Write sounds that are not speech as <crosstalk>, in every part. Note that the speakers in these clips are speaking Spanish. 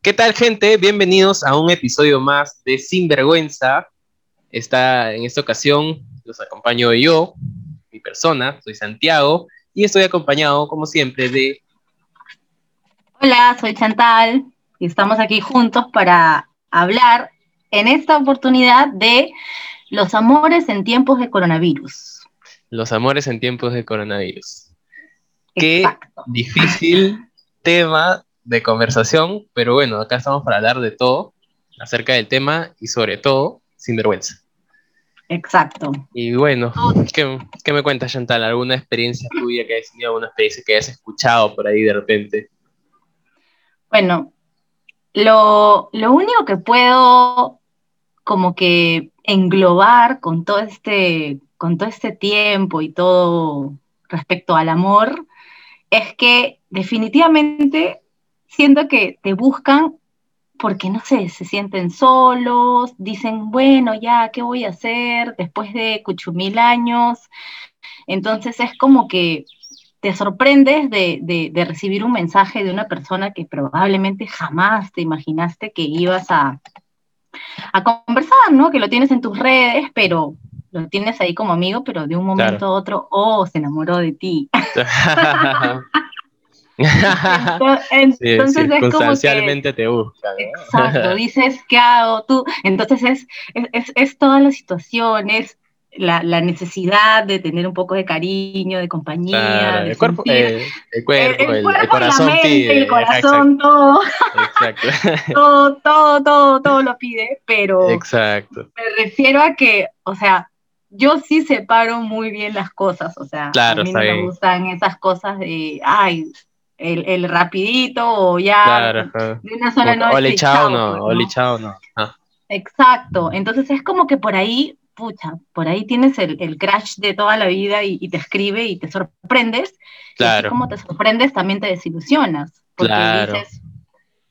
¿Qué tal, gente? Bienvenidos a un episodio más de Sinvergüenza. Está, en esta ocasión los acompaño yo, mi persona, soy Santiago, y estoy acompañado, como siempre, de... Hola, soy Chantal, y estamos aquí juntos para hablar en esta oportunidad de los amores en tiempos de coronavirus. Los amores en tiempos de coronavirus. Qué difícil tema de conversación, pero bueno, acá estamos para hablar de todo acerca del tema y sobre todo sin vergüenza. Exacto. Y bueno, ¿qué, ¿qué, me cuentas, Chantal? ¿Alguna experiencia tuya que hayas tenido, alguna experiencia que hayas escuchado por ahí de repente? Bueno, lo, lo único que puedo como que englobar con todo este, con todo este tiempo y todo respecto al amor, es que definitivamente siento que te buscan porque, no sé, se sienten solos, dicen, bueno, ya, ¿qué voy a hacer después de cuchumil años? Entonces es como que te sorprendes de, de, recibir un mensaje de una persona que probablemente jamás te imaginaste que ibas a, a conversar, ¿no? Que lo tienes en tus redes, pero lo tienes ahí como amigo, pero de un momento a otro, oh, se enamoró de ti. <laughs> entonces, es como que, te busca. Exacto, <laughs> dices, ¿qué hago tú? Entonces es, es, es todas las situaciones, la, la, necesidad de tener un poco de cariño, de compañía. el, cuerpo, el, cuerpo, el, corazón pide. El corazón, todo. Exacto. <laughs> todo, todo, todo, todo lo pide, pero Exacto. me refiero a que, o sea, yo sí separo muy bien las cosas, o sea, a mí no me gustan esas cosas de, ay, el, el rapidito o ya de una sola noche. O le chao no, o le chao no. Exacto, entonces es como que por ahí, pucha, por ahí tienes el, el crash de toda la vida y, te escribe y te sorprendes. Claro. Y como te sorprendes, también te desilusionas. Porque dices,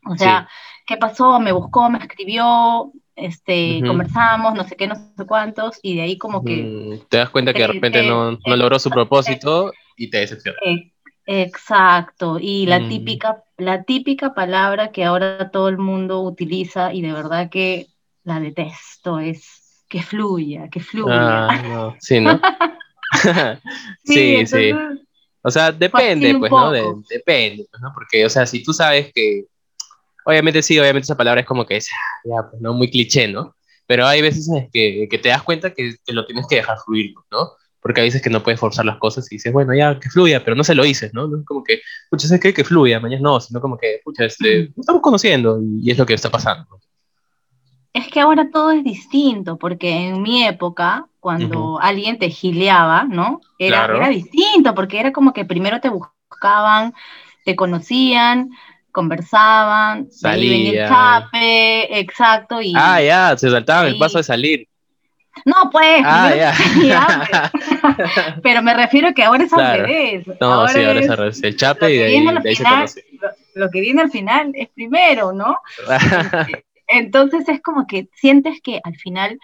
o sea, ¿qué pasó? Me buscó, me escribió, este, conversamos, no sé qué, no sé cuántos, y de ahí como que... te das cuenta que de repente no, no, logró su propósito y te decepciona. Exacto, y la mm. típica, la típica palabra que ahora todo el mundo utiliza y de verdad que la detesto es que fluya, que fluya. Ah, sí, ¿no? <laughs> sí, sí, O sea, depende, pues, ¿no? depende, pues, ¿no? Porque, o sea, si tú sabes que, obviamente sí, obviamente esa palabra es como que es, ya, pues, ¿no? Muy cliché, ¿no? Pero hay veces que, que te das cuenta que, que, lo tienes que dejar fluir, ¿no? Porque a veces que no puedes forzar las cosas y dices, bueno, ya, que fluya, pero no se lo dices, ¿no? No es como que, pucha, sé que, que fluya, mañana no, sino como que, pucha, este, estamos conociendo y es lo que está pasando. Es que ahora todo es distinto, porque en mi época, cuando alguien te gileaba, ¿no? Era, era distinto, porque era como que primero te buscaban, te conocían, conversaban, salían el chape, exacto. Y, ah, ya, se saltaban el paso de salir. No, pues. Ah, <laughs> Pero me refiero que ahora es al revés. No, ahora sí, ahora es al revés. El chape y de ahí, se Lo, que viene al final es primero, ¿no? <laughs> Entonces es como que sientes que al final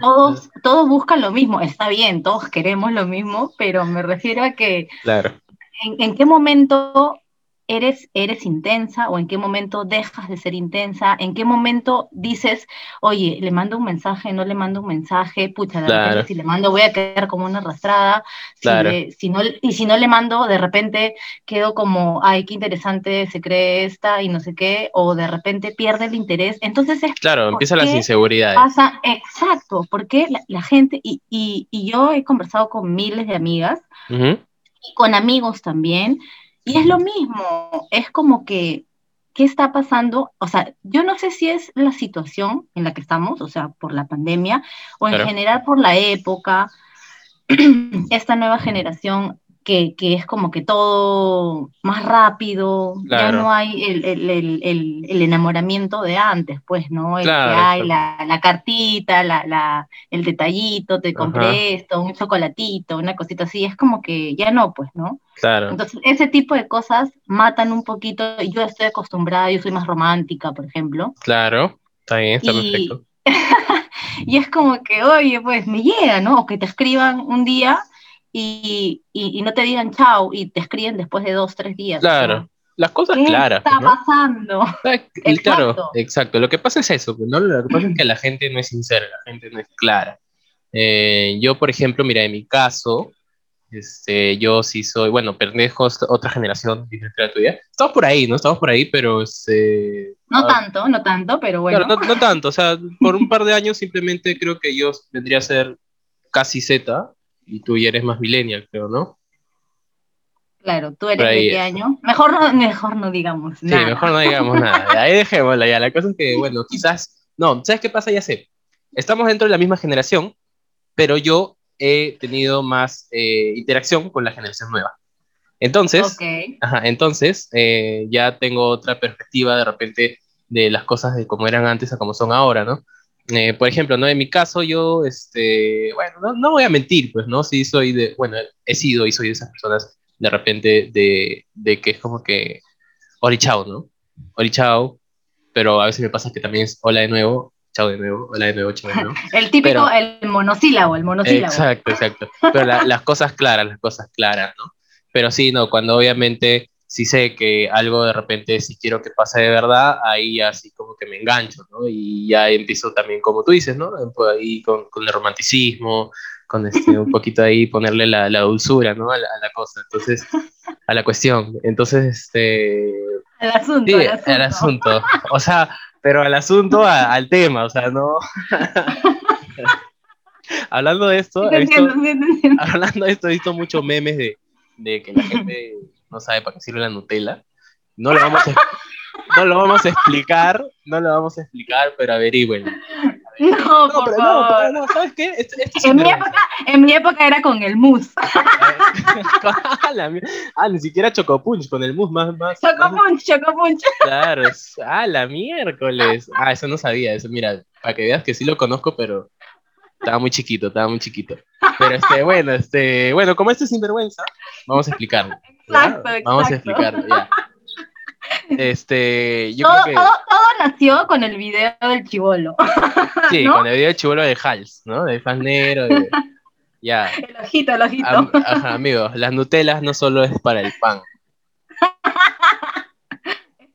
todos, todos buscan lo mismo. Está bien, todos queremos lo mismo, pero me refiero a que claro. en, en qué momento eres, eres intensa o en qué momento dejas de ser intensa, en qué momento dices, oye, le mando un mensaje, no le mando un mensaje, pucha, de repente si le mando voy a quedar como una arrastrada, si, no, y si no le mando, de repente quedo como, ay, qué interesante se cree esta y no sé qué, o de repente pierde el interés, entonces es... Claro, empiezan las inseguridades. Pasa, exacto, porque la, gente, y, y, y, yo he conversado con miles de amigas, y con amigos también, y es lo mismo, es como que, ¿qué está pasando? O sea, yo no sé si es la situación en la que estamos, o sea, por la pandemia, o en general por la época, <clears throat> esta nueva generación que, que, es como que todo más rápido, ya no hay el, el, el, el, enamoramiento de antes, pues, ¿no? El que hay la, la cartita, la, la, el detallito, te compré esto, un chocolatito, una cosita así, es como que ya no, pues, ¿no? Claro. Entonces, ese tipo de cosas matan un poquito, yo estoy acostumbrada, yo soy más romántica, por ejemplo. Claro, está bien, está perfecto. <laughs> y es como que, oye, pues me llega, ¿no? O que te escriban un día y, y, no te digan chao y te escriben después de dos, tres días. Claro. las cosas claras. ¿Qué está pasando? <laughs> <laughs> Claro, exacto. Lo que pasa es eso, ¿no? Lo que pasa es que la gente no es sincera, la gente no es clara. Eh, yo, por ejemplo, mira, en mi caso, este, yo sí soy, bueno, pendejos, otra generación diferente a la tuya. Estamos por ahí, ¿no? Estamos por ahí, pero... Este, no ah, tanto, no tanto, pero bueno. Claro, no, tanto, o sea, por un par de años simplemente creo que yo vendría a ser casi Z y tú ya eres más millennial, creo, ¿no? Claro, tú eres de qué año. Mejor no, <laughs> mejor no digamos nada. Sí, mejor no digamos nada. Ahí dejémosla ya. La cosa es que, bueno, quizás. No, ¿sabes qué pasa? Ya sé. Estamos dentro de la misma generación, pero yo he tenido más eh, interacción con la generación nueva. Entonces, ajá, entonces eh, ya tengo otra perspectiva de repente de las cosas de cómo eran antes a cómo son ahora, ¿no? Eh, por ejemplo, ¿no? En mi caso, yo, este, bueno, no, no, voy a mentir, pues, ¿no? Sí soy de, bueno, he sido y soy de esas personas de repente de, de que es como que, ori chao, ¿no? Ori chao, pero a veces me pasa que también es hola de nuevo, chao de nuevo, hola de nuevo, chao de nuevo. <laughs> el típico, el monosílabo, el monosílabo. Exacto, exacto. Pero las cosas claras, las cosas claras, ¿no? Pero sí, no, cuando obviamente si sé que algo de repente, si quiero que pase de verdad, ahí así como que me engancho, ¿no? Y ya empiezo también, como tú dices, ¿no? Ahí con, con el romanticismo, con este, un poquito ahí ponerle la, la dulzura, ¿no? A la, a la, cosa, entonces, a la cuestión. Entonces, este... Al asunto, sí, al asunto. Al asunto. O sea, pero al asunto, al tema, o sea, no... <laughs> hablando de esto, he visto, hablando de esto, he visto muchos memes de, de que la gente no sabe para qué sirve la Nutella. No lo vamos a, <laughs> no lo vamos a explicar, no lo vamos a explicar, pero averigüen. No, no, por favor. No, ¿sabes qué? en, mi época, en, mi época, era con el mousse. <laughs> ah, ni siquiera chocopunch, con el mousse más... más chocopunch, chocopunch. <laughs> Claro, ah, la miércoles. Ah, eso no sabía, eso, mira, para que veas que sí lo conozco, pero estaba muy chiquito, estaba muy chiquito. Pero este, bueno, este, bueno, como esto es sinvergüenza, vamos a explicarlo. Exacto, exacto. Vamos a explicarlo, ya. Este, yo todo, creo que... todo, todo, nació con el video del chivolo. Sí, con el video del chivolo de Hals, ¿no? De Fanero, de... Ya. El ojito, el ojito. ajá, amigos, las Nutelas no solo es para el pan. <laughs>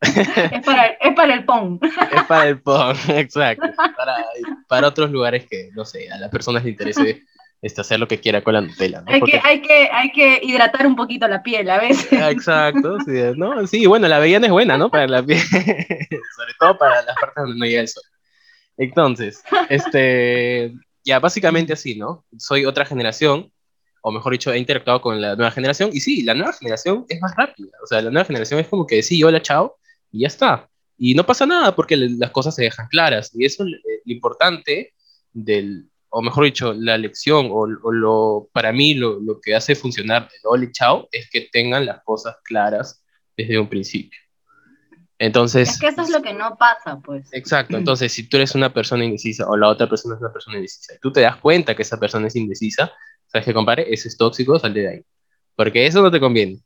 es, para, es para el pon. <laughs> Es para el pon, <laughs> exacto. Para, para otros lugares que, no sé, a las personas les interese este, hacer lo que quiera con la Nutella. ¿no? Hay, que, hay, que, hay que hidratar un poquito la piel a veces. Exacto, sí, ¿no? sí bueno, la avellana es buena, ¿no? Para la piel, <laughs> sobre todo para las partes donde no llega el sol. Entonces, este, ya básicamente así, ¿no? Soy otra generación, o mejor dicho, he interactuado con la nueva generación, y sí, la nueva generación es más rápida, o sea, la nueva generación es como que sí, hola, chao, y ya está. Y no pasa nada porque las cosas se dejan claras, y eso es lo importante del, o mejor dicho, la lección o, lo, para mí lo, lo, que hace funcionar el Oli Chao es que tengan las cosas claras desde un principio. Entonces... Es que eso es lo que no pasa, pues. Exacto, <clears throat> entonces si tú eres una persona indecisa o la otra persona es una persona indecisa y tú te das cuenta que esa persona es indecisa, ¿sabes qué, compare? Ese es tóxico, sal de ahí. Porque eso no te conviene.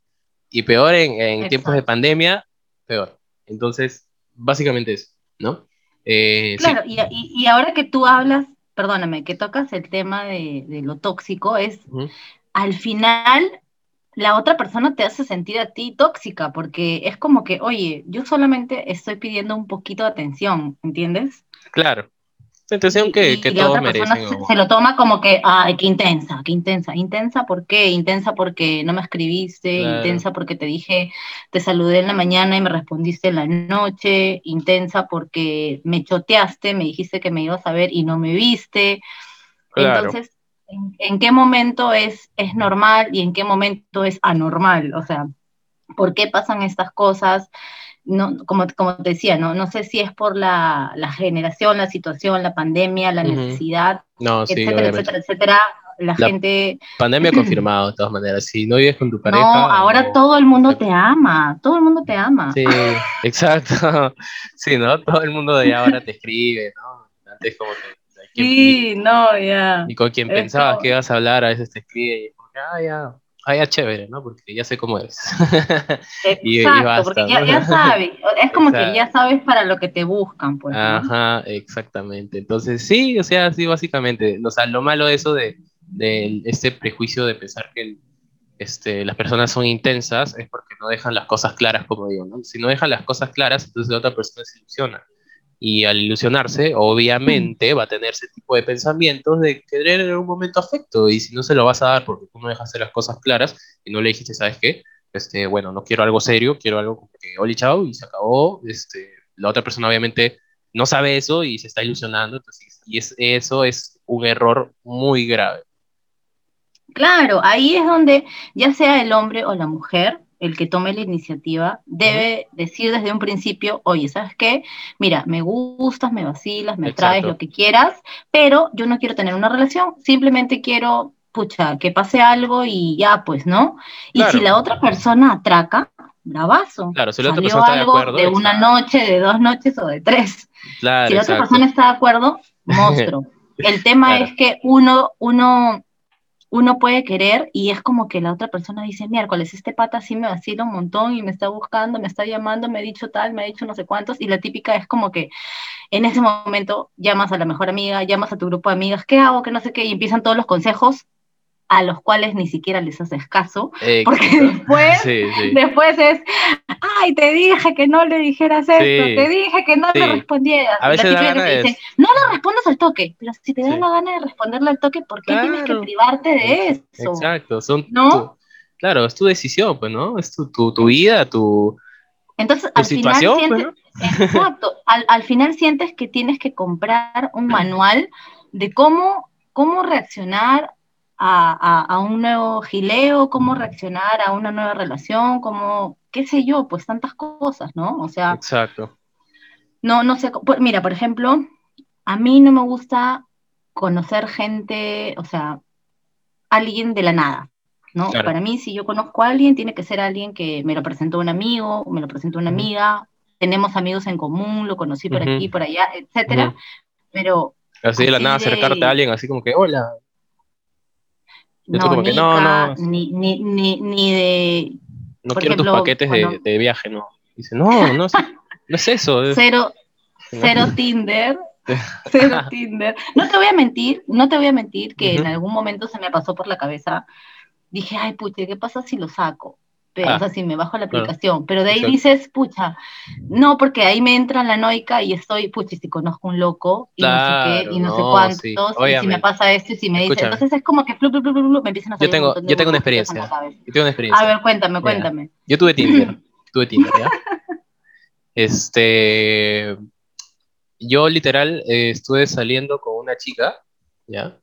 Y peor en, en tiempos de pandemia, peor. Entonces, básicamente eso, ¿no? Eh, claro, y, y, ahora que tú hablas perdóname, que tocas el tema de, lo tóxico, es al final la otra persona te hace sentir a ti tóxica, porque es como que, oye, yo solamente estoy pidiendo un poquito de atención, ¿entiendes? Claro. Atención que, que todos merecen. Se, lo toma como que, ay, qué intensa, qué intensa. ¿Intensa por qué? Intensa porque no me escribiste, intensa porque te dije, te saludé en la mañana y me respondiste en la noche, intensa porque me choteaste, me dijiste que me ibas a ver y no me viste. Entonces, ¿en, qué momento es, es normal y en qué momento es anormal? O sea, ¿por qué pasan estas cosas? No, como, como te decía, no, no sé si es por la, la generación, la situación, la pandemia, la necesidad, etcétera, etcétera, etcétera, la, gente... Pandemia <clears throat> confirmado, de todas maneras. Si no vives con tu pareja... No, ahora todo el mundo te ama, todo el mundo te ama. Sí, <laughs> exacto. Sí, ¿no? Todo el mundo de ahora te escribe, ¿no? Antes como que... Sí, no, ya. Y con quien pensabas que ibas a hablar, a veces te escribe y es como ah, ya, Ah, ya chévere, ¿no? Porque ya sé cómo es. <laughs> Exacto, porque ya, ya, sabes, es como que ya sabes para lo que te buscan, pues. Ajá, exactamente. Entonces, sí, o sea, sí, básicamente. O sea, lo malo de eso de, de este prejuicio de pensar que el, este, las personas son intensas es porque no dejan las cosas claras, como digo, ¿no? Si no dejan las cosas claras, entonces la otra persona se ilusiona. Y al ilusionarse, obviamente va a tener ese tipo de pensamientos de querer en un momento afecto. Y si no se lo vas a dar porque tú no dejas hacer las cosas claras y no le dijiste, ¿sabes qué? Este, bueno, no quiero algo serio, quiero algo como que, oli, chao, y se acabó. Este, la otra persona obviamente no sabe eso y se está ilusionando. y es, eso es un error muy grave. Claro, ahí es donde ya sea el hombre o la mujer, el que tome la iniciativa, debe decir desde un principio, oye, ¿sabes qué? Mira, me gustas, me vacilas, me traes lo que quieras, pero yo no quiero tener una relación, simplemente quiero, pucha, que pase algo y ya, pues, ¿no? Y si la otra persona atraca, bravazo. Claro, si la otra persona está de acuerdo. De una noche, de dos noches o de tres. Claro, si la otra persona está de acuerdo, monstruo. <laughs> El tema es que uno, uno uno puede querer y es como que la otra persona dice, miércoles, este pata sí me vacila un montón y me está buscando, me está llamando, me ha dicho tal, me ha dicho no sé cuántos, y la típica es como que en ese momento llamas a la mejor amiga, llamas a tu grupo de amigas, ¿qué hago? Que no sé qué, y empiezan todos los consejos a los cuales ni siquiera les haces caso, porque <laughs> después, después es, ay, te dije que no le dijeras esto, te dije que no le respondieras. A veces la dice, no le respondas al toque, pero si te da la gana de responderle al toque, ¿por qué tienes que privarte de eso? Exacto, son ¿no? claro, es tu decisión, pues, ¿no? Es tu, tu, tu vida, tu, Entonces, al situación, final pues, sientes, <laughs> exacto, al, al final sientes que tienes que comprar un manual de cómo, cómo reaccionar a, un nuevo gileo, cómo reaccionar a una nueva relación, cómo, qué sé yo, pues tantas cosas, ¿no? O sea. Exacto. No, no sé. Mira, por ejemplo, a mí no me gusta conocer gente, o sea, alguien de la nada, ¿no? Para mí, si yo conozco a alguien, tiene que ser alguien que me lo presentó un amigo, me lo presentó una amiga, tenemos amigos en común, lo conocí por aquí, por allá, etcétera, pero... Así de la nada acercarte a alguien, así como que, hola, no, ni, no, Ni, ni, ni, de. No quiero tus paquetes de, de, viaje, no. Dice, no, no, no es eso. Cero, <laughs> cero Tinder. <laughs> cero Tinder. No te voy a mentir, no te voy a mentir que en algún momento se me pasó por la cabeza. Dije, ay, pucha, ¿qué pasa si lo saco? Pero, o ah, sea, si me bajo la aplicación, pero de ahí dices, pucha, no, porque ahí me entra la noica y estoy, pucha, si conozco un loco y no sé qué, y no, sé cuántos, y si me pasa esto y si me dice, entonces es como que flu, flu, flu, me empiezan a salir Yo tengo, yo tengo una experiencia, yo tengo una experiencia. A ver, cuéntame, cuéntame. Yo tuve Tinder, <laughs> tuve Tinder, ¿ya? este, yo literal eh, estuve saliendo con una chica, ¿ya?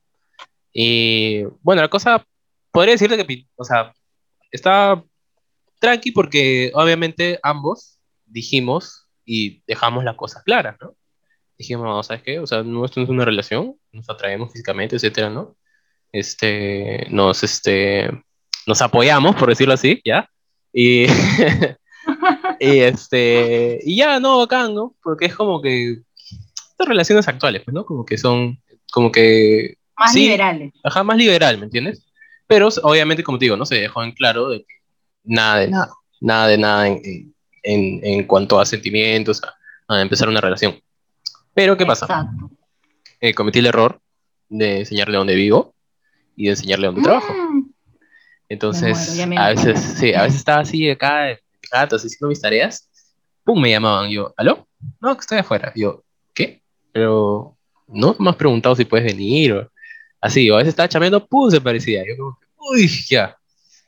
Y bueno, la cosa, podría decirte que, o sea, estaba tranqui porque obviamente ambos dijimos y dejamos las cosas claras, ¿no? Dijimos, ¿sabes qué? O sea, no, esto no es una relación, nos atraemos físicamente, etcétera, ¿no? Este, nos, este, nos apoyamos, por decirlo así, ¿ya? Y, <laughs> y este, y ya, no, bacán, ¿no? Porque es como que estas relaciones actuales, pues, ¿no? Como que son, como que... Más liberales. Ajá, más liberal, ¿me entiendes? Pero obviamente, como te digo, no se dejó en claro de que nada de nada, nada de nada en, en, en cuanto a sentimientos, a, empezar una relación. Pero, ¿qué pasa? Eh, cometí el error de enseñarle dónde vivo y de enseñarle dónde trabajo. Mm. Entonces, a veces, sí, a veces estaba así acá, gato, haciendo mis tareas, pum, me llamaban, yo, ¿aló? No, que estoy afuera. Yo, ¿qué? Pero, ¿no me has preguntado si puedes venir? O, así, o a veces estaba chameando, pum, se parecía. Yo como, uy, ya.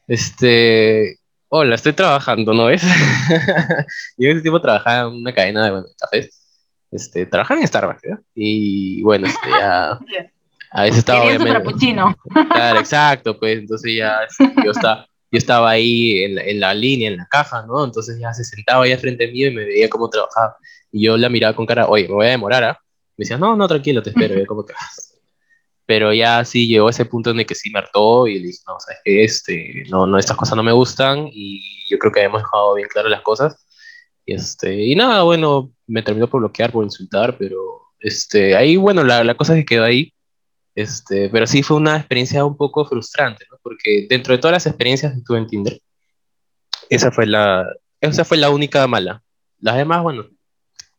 Este, hola, estoy trabajando, ¿no ves? <laughs> yo en ese tiempo trabajaba en una cadena de cafés. Este, trabajaba en Starbucks, ¿eh? Y bueno, este, ya... A veces estaba obviamente... Claro, exacto, pues entonces ya <laughs> este, yo estaba, yo estaba ahí en la, en la, línea, en la caja, ¿no? Entonces ya se sentaba ahí frente mío y me veía cómo trabajaba. Y yo la miraba con cara, oye, me voy a demorar, ¿ah? Me decía, no, no, tranquilo, te espero. <laughs> Y como que, pero ya sí llegó ese punto en el que sí me hartó y le dije, no, sabes que este, no, no, estas cosas no me gustan y yo creo que hemos dejado bien claras las cosas. Y, este, y nada, bueno, me terminó por bloquear, por insultar, pero este, ahí, bueno, la, la cosa que quedó ahí, este, pero sí fue una experiencia un poco frustrante, ¿no? Porque dentro de todas las experiencias que tuve en Tinder, esa fue la, esa fue la única mala. Las demás, bueno,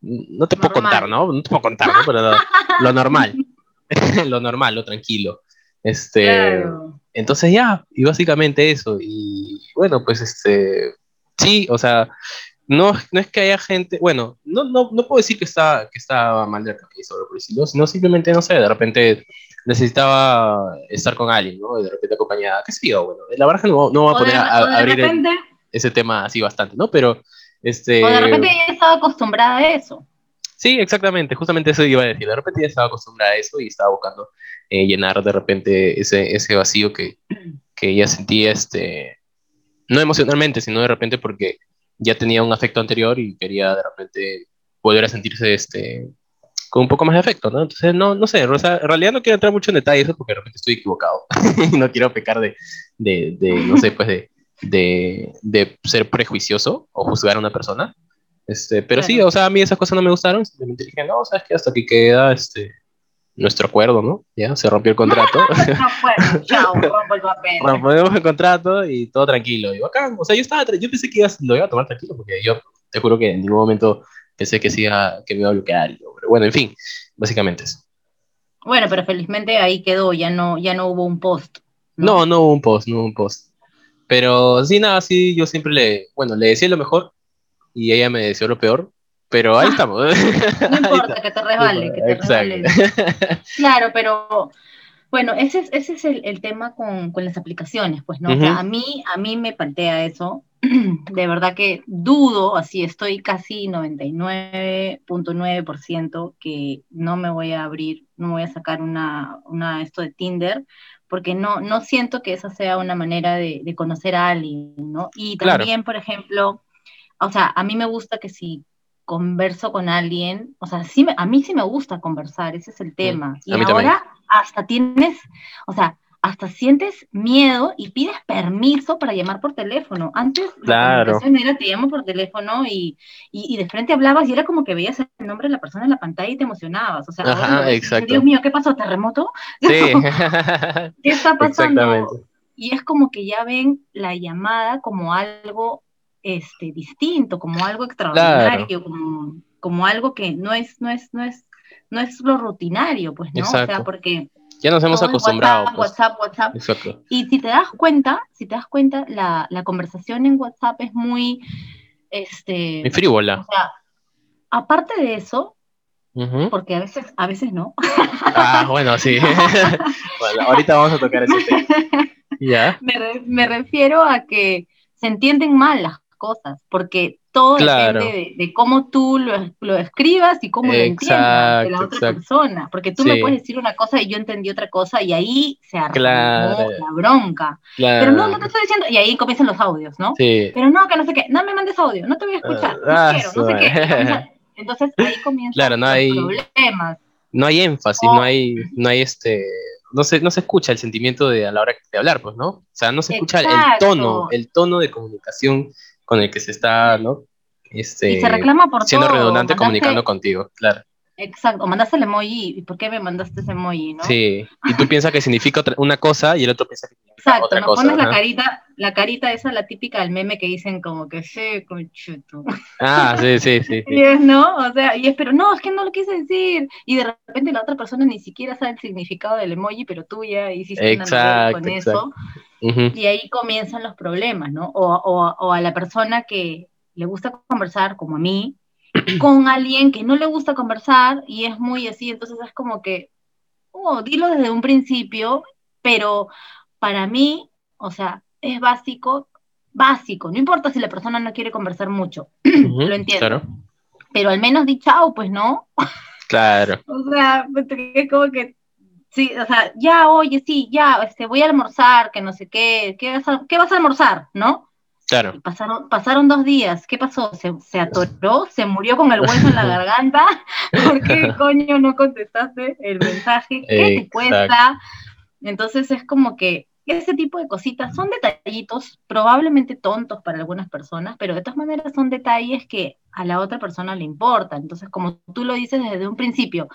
no te puedo contar, ¿no? No te puedo contar, ¿no? Pero lo normal. <laughs> <laughs> lo normal, lo tranquilo. Este, Entonces ya, y básicamente eso. Y bueno, pues este, sí, o sea, no, no es que haya gente, bueno, no, no, no puedo decir que está, que estaba mal de la cabeza o por decirlo, sino simplemente, no sé, de repente necesitaba estar con alguien, ¿no? De repente acompañada, qué sé yo, bueno, la verdad no, no voy a poner a, abrir ese tema así bastante, ¿no? Pero, este... O de repente ella estaba acostumbrada a eso. Sí, exactamente, justamente eso iba a decir, de repente ella estaba acostumbrada a eso y estaba buscando eh, llenar de repente ese, ese vacío que, que ella sentía, este, no emocionalmente, sino de repente porque ya tenía un afecto anterior y quería de repente volver a sentirse este, con un poco más de afecto, ¿no? Entonces, no, no sé, en realidad no quiero entrar mucho en detalles porque de repente estoy equivocado. <laughs> no quiero pecar de, de, de, no sé, pues de, de, de, ser prejuicioso o juzgar a una persona. Este, pero sí, o sea, a mí esas cosas no me gustaron, simplemente dije, no, sabes que hasta aquí queda este, nuestro acuerdo, ¿no? Ya, se rompió el contrato. <laughs> no, <laughs> chao, rompo el papel. Rompemos el contrato y todo tranquilo. Y bacán, o sea, yo, estaba, yo pensé que lo iba a tomar tranquilo, porque yo te juro que en ningún momento pensé que, sí que me iba a bloquear. Pero bueno, en fin, básicamente eso. Bueno, pero felizmente ahí quedó, ya no, ya no hubo un post. ¿no? no, no hubo un post, no hubo un post. Pero sí, nada, sí, yo siempre le, bueno, le decía lo mejor y ella me decía lo peor, pero ahí estamos. <laughs> no importa, que te resbale, que te resbale. <laughs> Claro, pero bueno, ese es, ese es el, tema con, con, las aplicaciones, pues, ¿no? o sea, a mí, a mí me plantea eso. <clears throat> De verdad que dudo, así estoy casi 99.9% que no me voy a abrir, no voy a sacar una, una esto de Tinder, porque no, no siento que esa sea una manera de, de conocer a alguien, ¿no? Y también, por ejemplo, o sea, a mí me gusta que si converso con alguien, o sea, sí, a mí sí me gusta conversar, ese es el tema. y ahora hasta tienes, o sea, hasta sientes miedo y pides permiso para llamar por teléfono. Antes claro. la era te llamo por teléfono y, y, de frente hablabas y era como que veías el nombre de la persona en la pantalla y te emocionabas. O sea, Ajá, exacto. Dios mío, ¿qué pasó? ¿Terremoto? Sí. <laughs> <laughs> ¿Qué está pasando? Y es como que ya ven la llamada como algo este, distinto, como algo extraordinario, como, como algo que no es, no es, no es, no es lo rutinario, pues, ¿no? O sea, porque ya nos hemos acostumbrado. WhatsApp, pues. WhatsApp, WhatsApp. Y si te das cuenta, si te das cuenta, la, la conversación en WhatsApp es muy, este... Muy frívola. O sea, aparte de eso, porque a veces, a veces no. Ah, bueno, sí. <laughs> <laughs> bueno, ahorita vamos a tocar ese tema. <laughs> ¿Ya? Me, me refiero a que se entienden mal las cosas, porque todo depende de, cómo tú lo, lo, escribas y cómo lo entiendas de la otra persona, porque tú me puedes decir una cosa y yo entendí otra cosa y ahí se armó la bronca. Pero no, no te estoy diciendo, y ahí comienzan los audios, ¿no? Pero no, que no sé qué, no me mandes audio, no te voy a escuchar, no ah, quiero, no sé qué. Entonces ahí comienzan los problemas. No hay énfasis, no hay, no hay este, no se, no se escucha el sentimiento de a la hora de hablar, pues, ¿no? O sea, no se escucha el tono, el tono de comunicación con el que se está, ¿no? Este, y se reclama por siendo redundante comunicando contigo, claro. Exacto, mandaste el emoji, ¿y por qué me mandaste ese emoji, no? Sí, y tú piensas que significa una cosa y el otro piensa que significa Exacto, otra cosa. Exacto, pones la carita, la carita esa, la típica del meme que dicen como que sí, conchuto. Ah, sí, <laughs> sí, sí. Y es, ¿no? O sea, y es, pero no, es que no lo quise decir. Y de repente la otra persona ni siquiera sabe el significado del emoji, pero tú ya hiciste exacto, una con eso. Y ahí comienzan los problemas, ¿no? O, o, o a la persona que le gusta conversar, como a mí, <clears throat> con alguien que no le gusta conversar y es muy así, entonces es como que, oh, dilo desde un principio, pero para mí, o sea, es básico, básico, no importa si la persona no quiere conversar mucho, <clears throat> lo entiendo. Pero al menos di chao, pues no. Claro. <laughs> o sea, es como que Sí, o sea, ya, oye, sí, ya, este, voy a almorzar, que no sé qué, ¿qué vas a, ¿qué vas a almorzar? ¿No? Claro. pasaron, pasaron dos días, ¿qué pasó? ¿Se, ¿Se, atoró? ¿Se murió con el hueso en la <laughs> garganta? ¿Por qué coño no contestaste el mensaje? ¿Qué te cuesta? Entonces es como que ese tipo de cositas son detallitos, probablemente tontos para algunas personas, pero de todas maneras son detalles que a la otra persona le importan. Entonces, como tú lo dices desde un principio,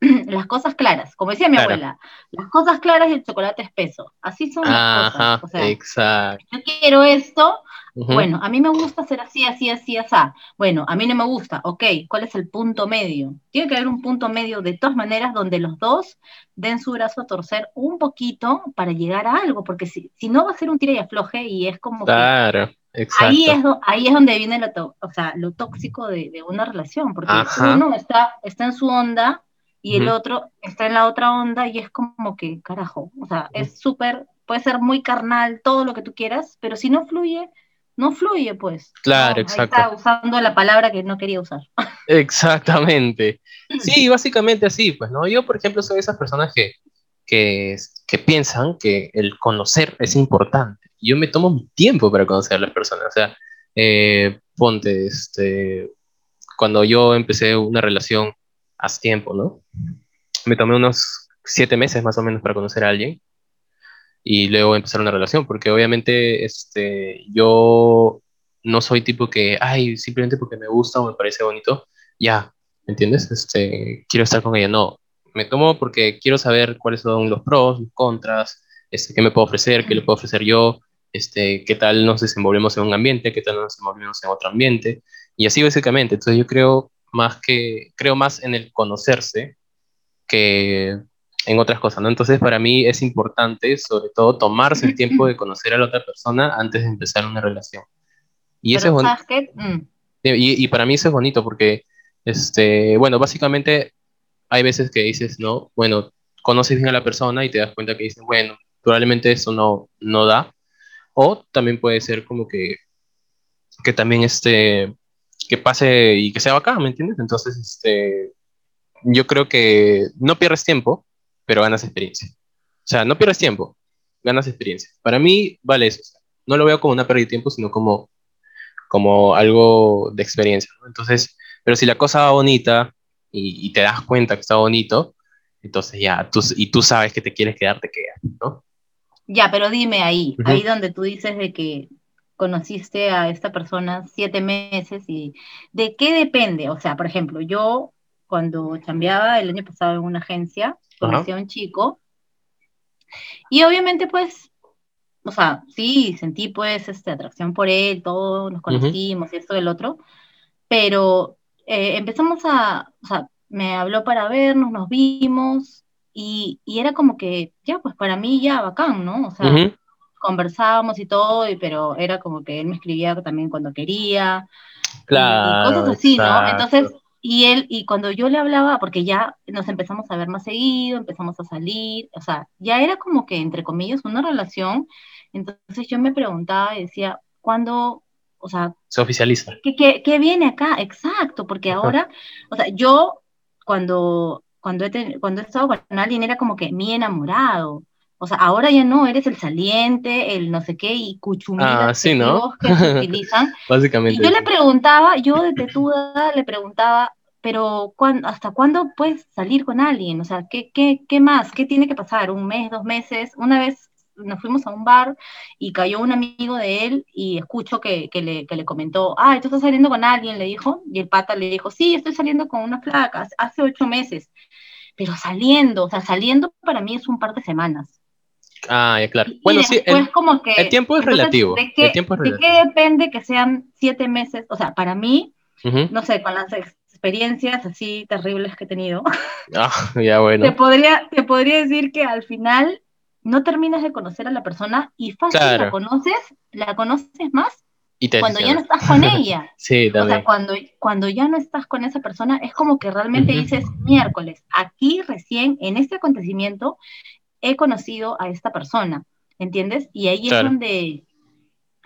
<clears throat> las cosas claras, como decía mi abuela, las cosas claras y el chocolate espeso, así son las cosas. O sea, exacto. Yo quiero esto, bueno, a mí me gusta hacer así, así, así, así. Bueno, a mí no me gusta, ok, ¿cuál es el punto medio? Tiene que haber un punto medio de todas maneras donde los dos den su brazo a torcer un poquito para llegar a algo, porque si, si no va a ser un tira y afloje y es como... Claro. Exacto. Ahí es, ahí es donde viene lo, o sea, lo tóxico de, de, una relación, porque uno está, está en su onda y el otro está en la otra onda y es como que, carajo, o sea, es súper, puede ser muy carnal, todo lo que tú quieras, pero si no fluye, no fluye, pues. Claro, exacto. está usando la palabra que no quería usar. <laughs> Exactamente. Sí, básicamente así, pues, ¿no? Yo, por ejemplo, soy de esas personas que, que, que piensan que el conocer es importante. Yo me tomo mi tiempo para conocer a las personas. O sea, eh, ponte, este, cuando yo empecé una relación hace tiempo, ¿no? Me tomé unos siete meses más o menos para conocer a alguien y luego empezar una relación, porque obviamente este, yo no soy tipo que, ay, simplemente porque me gusta o me parece bonito, ya, ¿me entiendes? Este, quiero estar con ella, no, me tomo porque quiero saber cuáles son los pros, los contras, este, qué me puedo ofrecer, qué le puedo ofrecer yo, este, qué tal nos desenvolvemos en un ambiente, qué tal nos desenvolvemos en otro ambiente, y así básicamente. Entonces yo creo más que, creo más en el conocerse que en otras cosas, ¿no? Entonces, para mí es importante, sobre todo, tomarse el tiempo de conocer a la otra persona antes de empezar una relación. Y eso es bonito. Mm. Y, y, para mí eso es bonito porque, este, bueno, básicamente hay veces que dices, no, bueno, conoces bien a la persona y te das cuenta que dices, bueno, probablemente eso no, no da. O también puede ser como que, que también, este, que pase y que sea bacán, ¿me entiendes? Entonces, este, yo creo que no pierdes tiempo pero ganas experiencia. O sea, no pierdes tiempo, ganas experiencia. Para mí vale eso. no lo veo como una pérdida de tiempo, sino como, como algo de experiencia. Entonces, pero si la cosa va bonita y, te das cuenta que está bonito, entonces ya, tú, y tú sabes que te quieres quedar, te quedas, ¿no? Ya, pero dime ahí, ahí donde tú dices de que conociste a esta persona siete meses y de qué depende. O sea, por ejemplo, yo cuando cambiaba el año pasado en una agencia, conocí a un chico. Y obviamente, pues, o sea, sí, sentí pues este, atracción por él, todos nos conocimos y esto del otro, pero eh, empezamos a, o sea, me habló para vernos, nos vimos y, y, era como que, ya, pues para mí ya bacán, ¿no? O sea, conversábamos y todo, y, pero era como que él me escribía también cuando quería. Claro. Y cosas así, ¿no? Entonces, y él, y cuando yo le hablaba, porque ya nos empezamos a ver más seguido, empezamos a salir, o sea, ya era como que, entre comillas, una relación. Entonces yo me preguntaba y decía, ¿cuándo, o sea... Se oficializa. ¿Qué, qué, viene acá? Exacto, porque ahora, o sea, yo cuando, cuando, he, cuando he estado con alguien era como que mi enamorado. O sea, ahora ya no, eres el saliente, el no sé qué, y cuchumillas ah, sí, ¿no? que se utilizan. <laughs> Básicamente. Y yo le preguntaba, yo de tetuda le preguntaba, pero ¿hasta cuándo puedes salir con alguien? O sea, ¿qué, qué, ¿qué más? ¿Qué tiene que pasar? ¿Un mes, dos meses? Una vez nos fuimos a un bar y cayó un amigo de él y escucho que, que, le, que le comentó, ah, ¿tú estás saliendo con alguien? Le dijo, y el pata le dijo, sí, estoy saliendo con una flaca, hace ocho meses, pero saliendo, o sea, saliendo para mí es un par de semanas. Ah, ya, claro. Bueno, sí, el, como que, el tiempo es relativo. ¿de qué, el tiempo es relativo. ¿De qué depende que sean siete meses? O sea, para mí, no sé, con las experiencias así terribles que he tenido. <laughs> Ah, ya bueno. Te podría, te podría decir que al final no terminas de conocer a la persona y fácil la conoces, la conoces más y te cuando ya no estás con <laughs> ella. sí, también. O sea, cuando, cuando ya no estás con esa persona, es como que realmente dices, miércoles, aquí recién, en este acontecimiento, he conocido a esta persona, ¿entiendes? Y ahí es donde,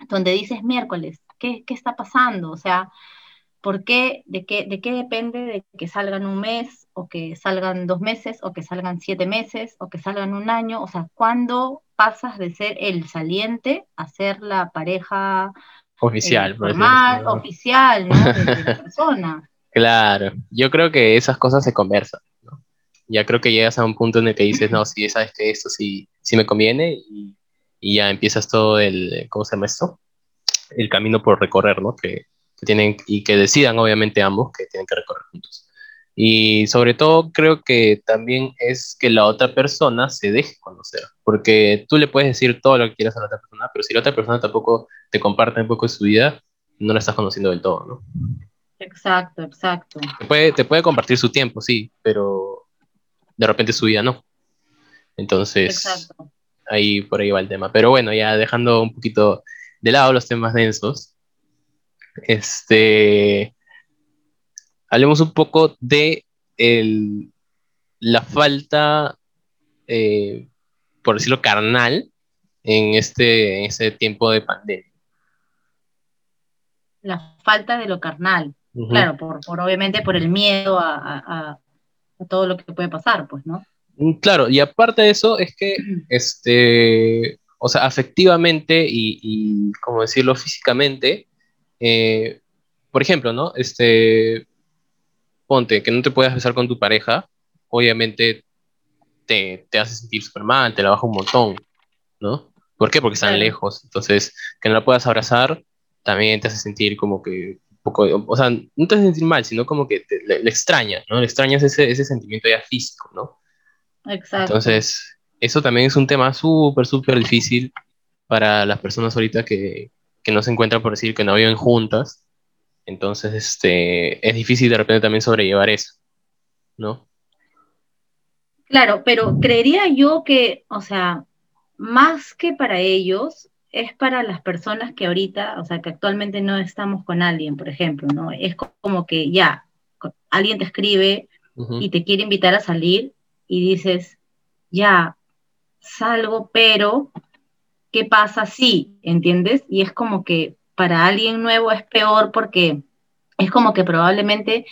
donde dices, miércoles, ¿qué, ¿qué está pasando? O sea, ¿Por qué? ¿De qué, ¿De qué depende de que salgan un mes o que salgan dos meses o que salgan siete meses o que salgan un año? O sea, ¿cuándo pasas de ser el saliente a ser la pareja oficial, eh, formal, oficial, ¿no? De, la <laughs> persona. Claro, yo creo que esas cosas se conversan. Ya creo que llegas a un punto en el que dices, no, sí, sabes que esto sí, sí me conviene y, y ya empiezas todo el, ¿cómo se llama esto? El camino por recorrer, ¿no? Que, tienen y que decidan obviamente ambos que tienen que recorrer juntos. Y sobre todo creo que también es que la otra persona se deje conocer, porque tú le puedes decir todo lo que quieras a la otra persona, pero si la otra persona tampoco te comparte un poco de su vida, no la estás conociendo del todo, ¿no? Exacto, exacto. Te puede, te puede compartir su tiempo, sí, pero de repente su vida no. Entonces, ahí por ahí va el tema. Pero bueno, ya dejando un poquito de lado los temas densos, este, hablemos un poco de el, la falta, eh, por decirlo, carnal en este, en este tiempo de pandemia. La falta de lo carnal. Claro, por, por, obviamente por el miedo a, todo lo que puede pasar, pues, ¿no? Mm, claro, y aparte de eso, es que, <clears throat> este, o sea, afectivamente y, y como decirlo, físicamente, eh, por ejemplo, ¿no? Este, ponte que no te puedas besar con tu pareja, obviamente te, te hace sentir súper mal, te la baja un montón, ¿no? ¿Por qué? Porque están lejos. Entonces, que no la puedas abrazar también te hace sentir como que poco, o sea, no te hace sentir mal, sino como que le, extrañas, ¿no? Le extrañas ese, ese sentimiento ya físico, ¿no? Exacto. Entonces, eso también es un tema súper, súper difícil para las personas ahorita que, que, no se encuentran, por decir, que no viven juntas. Entonces, este, es difícil de repente también sobrellevar eso, ¿no? Claro, pero creería yo que, o sea, más que para ellos, es para las personas que ahorita, o sea, que actualmente no estamos con alguien, por ejemplo, ¿no? Es como que ya, alguien te escribe y te quiere invitar a salir y dices, ya, salgo, pero, ¿qué pasa si? ¿Entiendes? Y es como que para alguien nuevo es peor porque es como que probablemente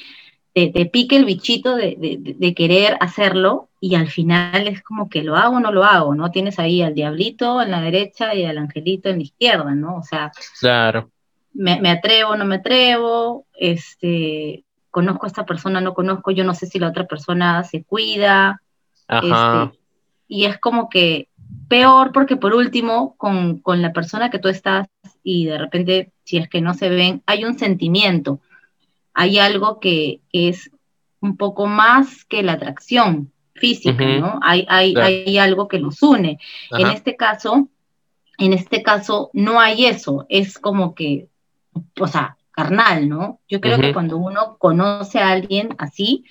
te, pique el bichito de, querer hacerlo y al final es como que lo hago o no lo hago, ¿no? Tienes ahí al diablito en la derecha y al angelito en la izquierda, ¿no? O sea, claro. me, me atrevo, no me atrevo, este, conozco a esta persona, no conozco, yo no sé si la otra persona se cuida. Este, y es como que peor porque por último, con, con, la persona que tú estás y de repente, si es que no se ven, hay un sentimiento hay algo que, es un poco más que la atracción física, ¿no? Hay, hay, hay, algo que los une. En este caso, en este caso no hay eso, es como que, o sea, carnal, ¿no? Yo creo que cuando uno conoce a alguien así,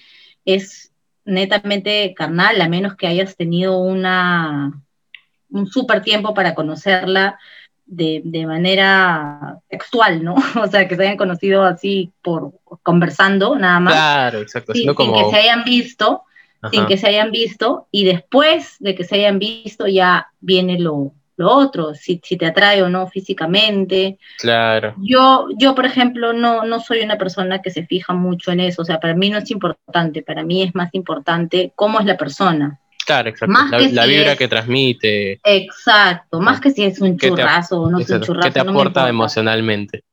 es netamente carnal, a menos que hayas tenido una, un súper tiempo para conocerla de, manera textual, ¿no? <laughs> O sea, que se hayan conocido así por conversando nada más. Claro, exacto. Sin, que se hayan visto, sin que se hayan visto, y después de que se hayan visto ya viene lo, lo otro, si, si, te atrae o no físicamente. Claro. Yo, yo por ejemplo, no, no soy una persona que se fija mucho en eso, o sea, para mí no es importante, para mí es más importante cómo es la persona. Claro, exacto. la, vibra que transmite. Exacto, más que si es un churrazo o no es un churrazo. ¿Qué te aporta emocionalmente?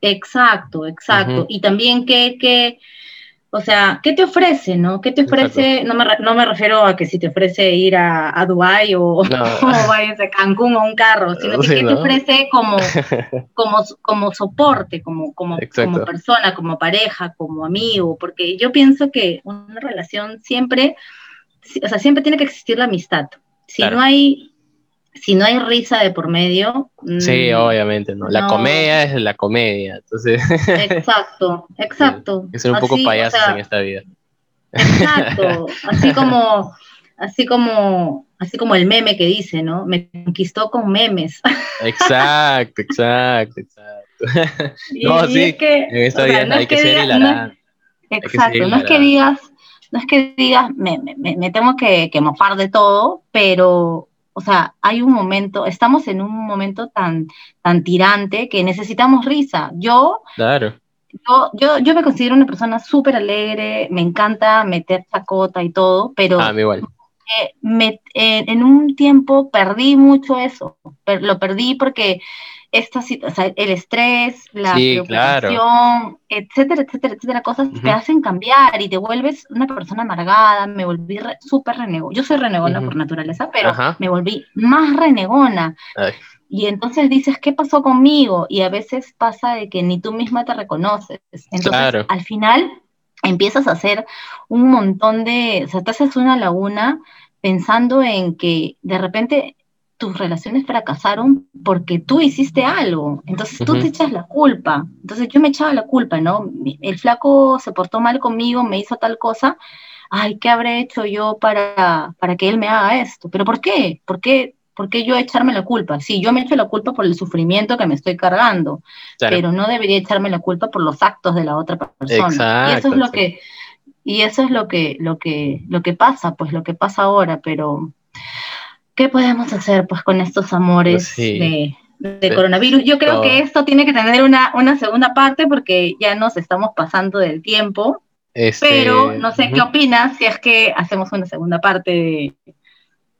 Exacto, exacto. Y también que, o sea, ¿qué te ofrece, no? ¿Qué te ofrece? No me, no me, refiero a que si te ofrece ir a, a Dubái o, <laughs> vayas a Cancún o un carro, sino que ¿qué te ofrece como, <laughs> como, como soporte, como, como, como persona, como pareja, como amigo, porque yo pienso que una relación siempre o sea, siempre tiene que existir la amistad. Si no hay, si no hay risa de por medio. Sí, mm, obviamente, ¿no? La comedia es la comedia, entonces. <laughs> Exacto, exacto. Es ser un poco payasos en esta vida. Exacto, <laughs> así como, así como, así como el meme que dice, ¿no? Me conquistó con memes. <laughs> Exacto, exacto, exacto. no, sí, es que, en esta vida hay que, ser hilarante. exacto, no es que digas, no es que digas, me, me, me tengo que, que mofar de todo, pero, o sea, hay un momento, estamos en un momento tan, tan tirante que necesitamos risa. Yo, claro. yo, yo, yo me considero una persona súper alegre, me encanta meter chacota y todo, pero... Ah, igual. me, en un tiempo perdí mucho eso, lo perdí porque esta situación, el estrés, la preocupación, etcétera, etcétera, etcétera, cosas te hacen cambiar y te vuelves una persona amargada, me volví súper renegona. Yo soy renegona por naturaleza, pero me volví más renegona. Y entonces dices, ¿qué pasó conmigo? Y a veces pasa de que ni tú misma te reconoces. Entonces, al final, empiezas a hacer un montón de, o sea, te haces una laguna pensando en que de repente tus relaciones fracasaron porque tú hiciste algo. Entonces tú te echas la culpa. Entonces yo me echaba la culpa, ¿no? El flaco se portó mal conmigo, me hizo tal cosa. Ay, ¿qué habré hecho yo para, para que él me haga esto? ¿Pero por qué? ¿Por qué? ¿Por qué yo echarme la culpa? Sí, yo me echo la culpa por el sufrimiento que me estoy cargando, pero no debería echarme la culpa por los actos de la otra persona. y eso es lo que y eso es lo que lo que lo que pasa, pues lo que pasa ahora, pero ¿qué podemos hacer pues con estos amores pues de, coronavirus? Yo creo que esto tiene que tener una, una segunda parte porque ya nos estamos pasando del tiempo. Este, pero no sé qué opinas si es que hacemos una segunda parte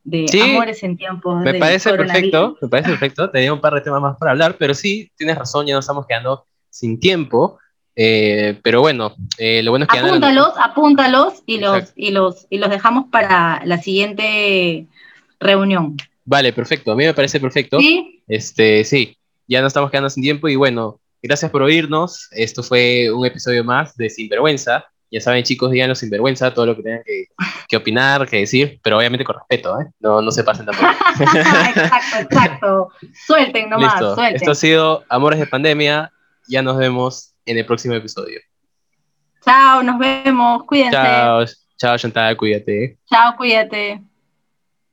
de, amores en tiempos me parece perfecto, me parece perfecto. Tenía un par de temas más para hablar, pero sí, tienes razón, ya nos estamos quedando sin tiempo. Eh, pero bueno, eh, lo bueno es que... Apúntalos, apúntalos y los, y, los, y los dejamos para la siguiente reunión. Vale, perfecto. A mí me parece perfecto. Sí. Este, sí, ya nos estamos quedando sin tiempo y bueno, gracias por oírnos. Esto fue un episodio más de Sinvergüenza. Ya saben, chicos, díganos sinvergüenza todo lo que tengan que, opinar, que decir, pero obviamente con respeto, ¿eh? No, no se pasen tampoco. <laughs> exacto, exacto. Suelten nomás, Listo. suelten. Esto ha sido Amores de Pandemia. Ya nos vemos en el próximo episodio. Chao, nos vemos. Cuídense. Chao, chao, Chantal, cuídate. Chao, cuídate.